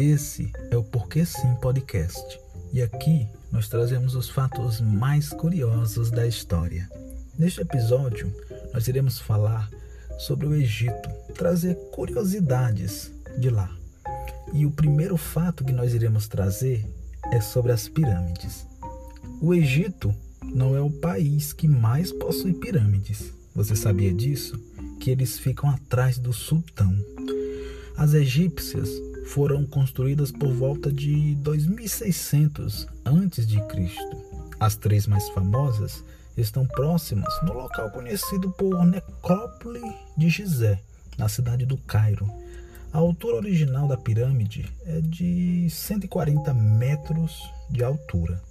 Esse é o Porquê Sim Podcast e aqui nós trazemos os fatos mais curiosos da história. Neste episódio, nós iremos falar sobre o Egito, trazer curiosidades de lá. E o primeiro fato que nós iremos trazer é sobre as pirâmides. O Egito não é o país que mais possui pirâmides. Você sabia disso? Que eles ficam atrás do sultão. As egípcias foram construídas por volta de 2600 a.C. As três mais famosas estão próximas no local conhecido por Necrópole de Gizé, na cidade do Cairo. A altura original da pirâmide é de 140 metros de altura.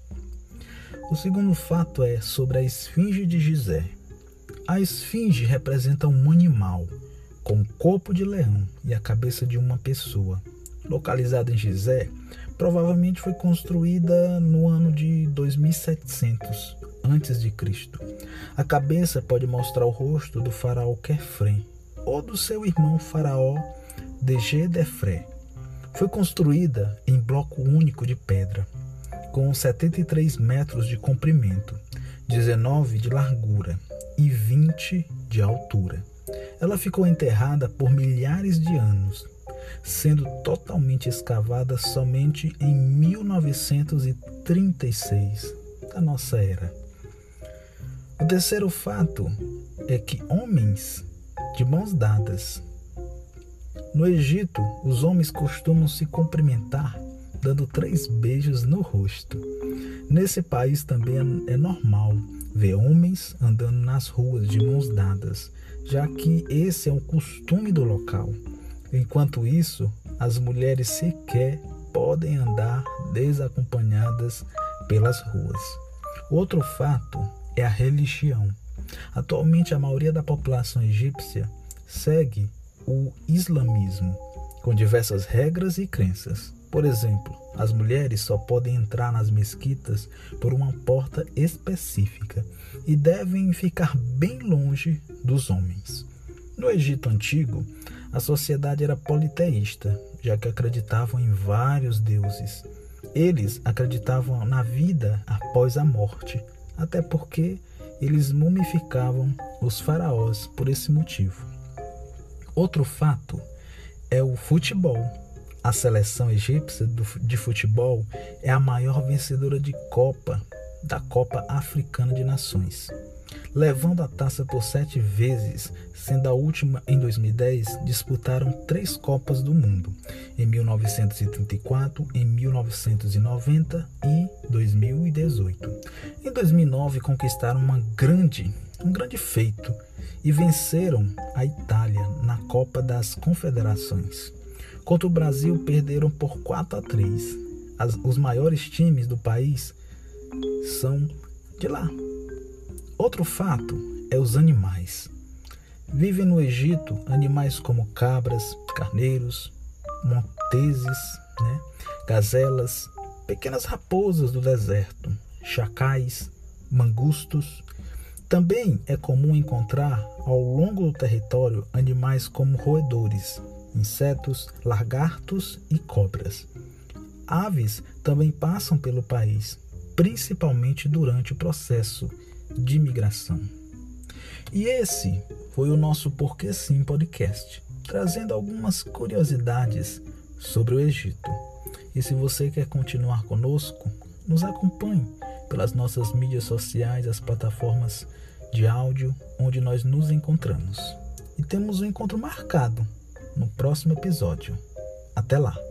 O segundo fato é sobre a esfinge de Gizé. A esfinge representa um animal com o corpo de leão e a cabeça de uma pessoa localizada em Gizé, provavelmente foi construída no ano de 2700 antes de Cristo. A cabeça pode mostrar o rosto do faraó Kefrem ou do seu irmão faraó Degedefré. Foi construída em bloco único de pedra, com 73 metros de comprimento, 19 de largura e 20 de altura. Ela ficou enterrada por milhares de anos sendo totalmente escavada somente em 1936 da nossa era. O terceiro fato é que homens de mãos dadas. No Egito, os homens costumam se cumprimentar dando três beijos no rosto. Nesse país também é normal ver homens andando nas ruas de mãos dadas, já que esse é um costume do local. Enquanto isso, as mulheres sequer podem andar desacompanhadas pelas ruas. Outro fato é a religião. Atualmente, a maioria da população egípcia segue o islamismo, com diversas regras e crenças. Por exemplo, as mulheres só podem entrar nas mesquitas por uma porta específica e devem ficar bem longe dos homens. No Egito Antigo, a sociedade era politeísta, já que acreditavam em vários deuses. Eles acreditavam na vida após a morte, até porque eles mumificavam os faraós por esse motivo. Outro fato é o futebol. A seleção egípcia de futebol é a maior vencedora de Copa da Copa Africana de Nações levando a taça por sete vezes, sendo a última em 2010, disputaram três Copas do Mundo, em 1934, em 1990 e 2018. Em 2009 conquistaram uma grande, um grande feito e venceram a Itália na Copa das Confederações. Contra o Brasil perderam por 4 a 3. As, os maiores times do país são de lá, Outro fato é os animais. Vivem no Egito animais como cabras, carneiros, monteses, né? gazelas, pequenas raposas do deserto, chacais, mangustos. Também é comum encontrar ao longo do território animais como roedores, insetos, lagartos e cobras. Aves também passam pelo país, principalmente durante o processo de imigração. E esse foi o nosso Porquê Sim podcast, trazendo algumas curiosidades sobre o Egito. E se você quer continuar conosco, nos acompanhe pelas nossas mídias sociais, as plataformas de áudio onde nós nos encontramos. E temos um encontro marcado no próximo episódio. Até lá!